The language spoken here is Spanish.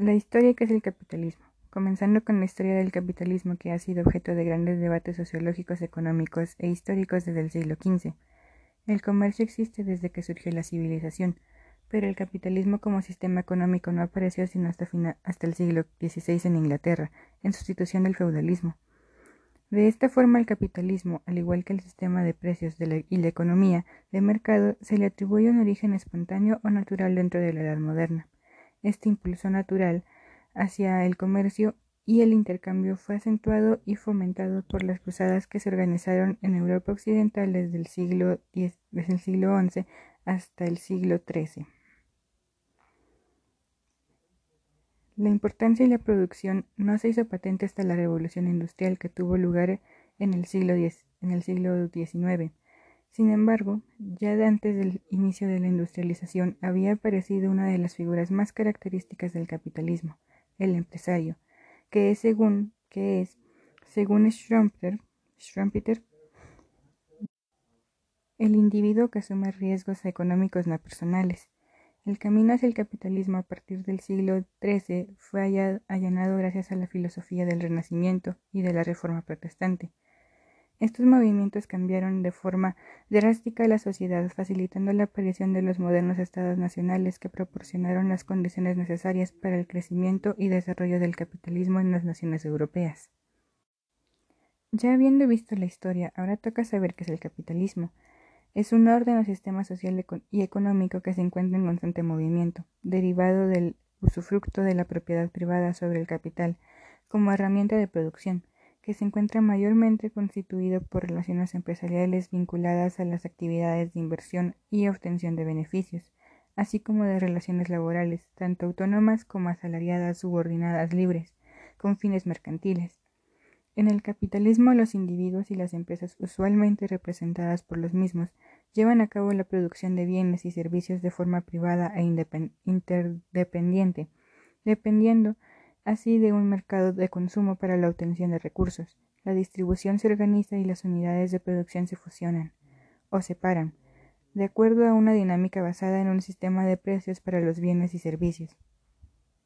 La historia que es el capitalismo. Comenzando con la historia del capitalismo que ha sido objeto de grandes debates sociológicos, económicos e históricos desde el siglo XV. El comercio existe desde que surgió la civilización, pero el capitalismo como sistema económico no apareció sino hasta, hasta el siglo XVI en Inglaterra, en sustitución del feudalismo. De esta forma el capitalismo, al igual que el sistema de precios y la economía de mercado, se le atribuye un origen espontáneo o natural dentro de la edad moderna. Este impulso natural hacia el comercio y el intercambio fue acentuado y fomentado por las cruzadas que se organizaron en Europa Occidental desde el siglo, XI hasta el siglo XIII. La importancia y la producción no se hizo patente hasta la revolución industrial que tuvo lugar en el siglo, en el siglo XIX. Sin embargo, ya antes del inicio de la industrialización había aparecido una de las figuras más características del capitalismo, el empresario, que es según, que es, según Schumpeter, el individuo que asume riesgos económicos no personales. El camino hacia el capitalismo a partir del siglo XIII fue allanado gracias a la filosofía del Renacimiento y de la Reforma Protestante. Estos movimientos cambiaron de forma drástica la sociedad, facilitando la aparición de los modernos estados nacionales que proporcionaron las condiciones necesarias para el crecimiento y desarrollo del capitalismo en las naciones europeas. Ya habiendo visto la historia, ahora toca saber qué es el capitalismo. Es un orden o sistema social y económico que se encuentra en constante movimiento, derivado del usufructo de la propiedad privada sobre el capital, como herramienta de producción, que se encuentra mayormente constituido por relaciones empresariales vinculadas a las actividades de inversión y obtención de beneficios, así como de relaciones laborales, tanto autónomas como asalariadas, subordinadas, libres, con fines mercantiles. En el capitalismo los individuos y las empresas, usualmente representadas por los mismos, llevan a cabo la producción de bienes y servicios de forma privada e interdependiente, dependiendo así de un mercado de consumo para la obtención de recursos. La distribución se organiza y las unidades de producción se fusionan o separan, de acuerdo a una dinámica basada en un sistema de precios para los bienes y servicios.